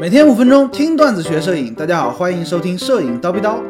每天五分钟听段子学摄影，大家好，欢迎收听摄影叨逼叨。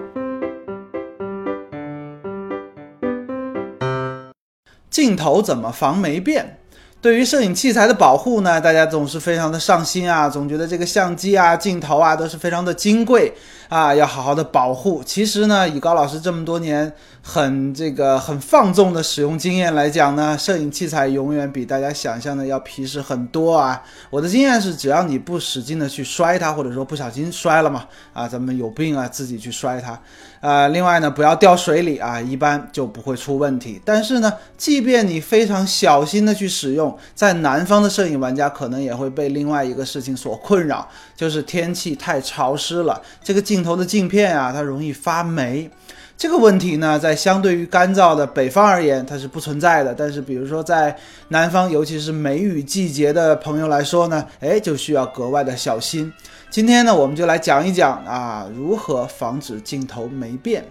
镜头怎么防霉变？对于摄影器材的保护呢，大家总是非常的上心啊，总觉得这个相机啊、镜头啊都是非常的金贵啊，要好好的保护。其实呢，以高老师这么多年很这个很放纵的使用经验来讲呢，摄影器材永远比大家想象的要皮实很多啊。我的经验是，只要你不使劲的去摔它，或者说不小心摔了嘛，啊，咱们有病啊，自己去摔它。啊，另外呢，不要掉水里啊，一般就不会出问题。但是呢，即便你非常小心的去使用，在南方的摄影玩家可能也会被另外一个事情所困扰，就是天气太潮湿了，这个镜头的镜片啊，它容易发霉。这个问题呢，在相对于干燥的北方而言，它是不存在的。但是，比如说在南方，尤其是梅雨季节的朋友来说呢，哎，就需要格外的小心。今天呢，我们就来讲一讲啊，如何防止镜头霉变。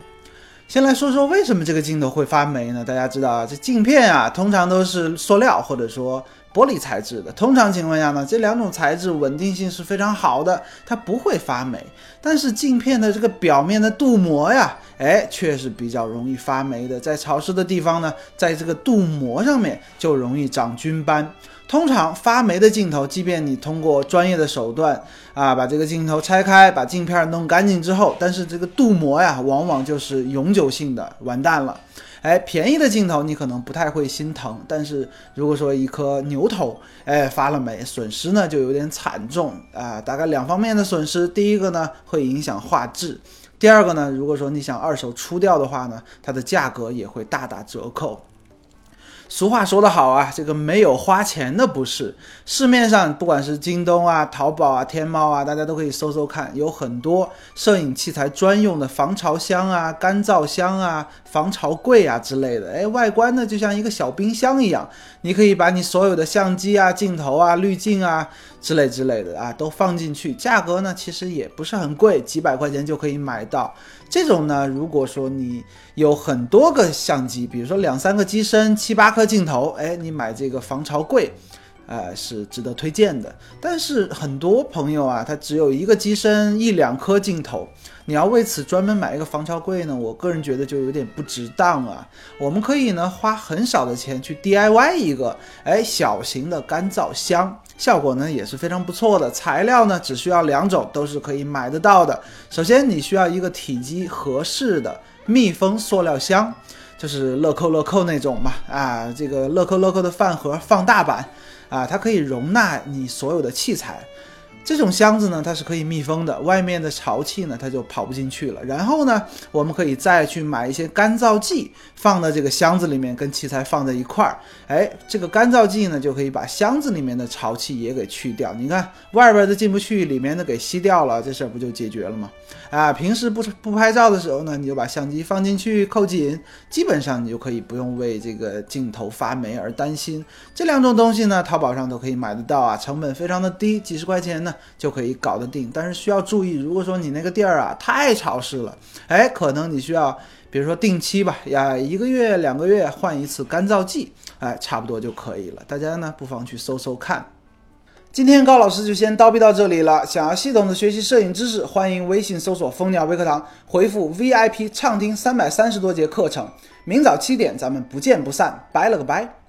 先来说说为什么这个镜头会发霉呢？大家知道啊，这镜片啊，通常都是塑料或者说玻璃材质的。通常情况下呢，这两种材质稳定性是非常好的，它不会发霉。但是镜片的这个表面的镀膜呀，哎，却是比较容易发霉的。在潮湿的地方呢，在这个镀膜上面就容易长菌斑。通常发霉的镜头，即便你通过专业的手段啊，把这个镜头拆开，把镜片弄干净之后，但是这个镀膜呀，往往就是永久性的，完蛋了。哎，便宜的镜头你可能不太会心疼，但是如果说一颗牛头，哎，发了霉，损失呢就有点惨重啊。大概两方面的损失，第一个呢会影响画质，第二个呢，如果说你想二手出掉的话呢，它的价格也会大打折扣。俗话说得好啊，这个没有花钱的不是。市面上不管是京东啊、淘宝啊、天猫啊，大家都可以搜搜看，有很多摄影器材专用的防潮箱啊、干燥箱啊、防潮柜啊之类的。哎，外观呢就像一个小冰箱一样，你可以把你所有的相机啊、镜头啊、滤镜啊之类之类的啊都放进去，价格呢其实也不是很贵，几百块钱就可以买到。这种呢，如果说你有很多个相机，比如说两三个机身、七八颗镜头，哎，你买这个防潮柜，呃，是值得推荐的。但是很多朋友啊，他只有一个机身、一两颗镜头，你要为此专门买一个防潮柜呢，我个人觉得就有点不值当啊。我们可以呢花很少的钱去 DIY 一个，哎，小型的干燥箱。效果呢也是非常不错的，材料呢只需要两种，都是可以买得到的。首先你需要一个体积合适的密封塑料箱，就是乐扣乐扣那种嘛，啊，这个乐扣乐扣的饭盒放大版，啊，它可以容纳你所有的器材。这种箱子呢，它是可以密封的，外面的潮气呢，它就跑不进去了。然后呢，我们可以再去买一些干燥剂，放在这个箱子里面，跟器材放在一块儿。哎，这个干燥剂呢，就可以把箱子里面的潮气也给去掉。你看，外边的进不去，里面的给吸掉了，这事儿不就解决了吗？啊，平时不不拍照的时候呢，你就把相机放进去，扣紧，基本上你就可以不用为这个镜头发霉而担心。这两种东西呢，淘宝上都可以买得到啊，成本非常的低，几十块钱呢就可以搞得定，但是需要注意，如果说你那个地儿啊太潮湿了，哎，可能你需要，比如说定期吧，呀，一个月、两个月换一次干燥剂，哎，差不多就可以了。大家呢不妨去搜搜看。今天高老师就先叨逼到这里了。想要系统的学习摄影知识，欢迎微信搜索“蜂鸟微课堂”，回复 VIP 畅听三百三十多节课程。明早七点，咱们不见不散。拜了个拜。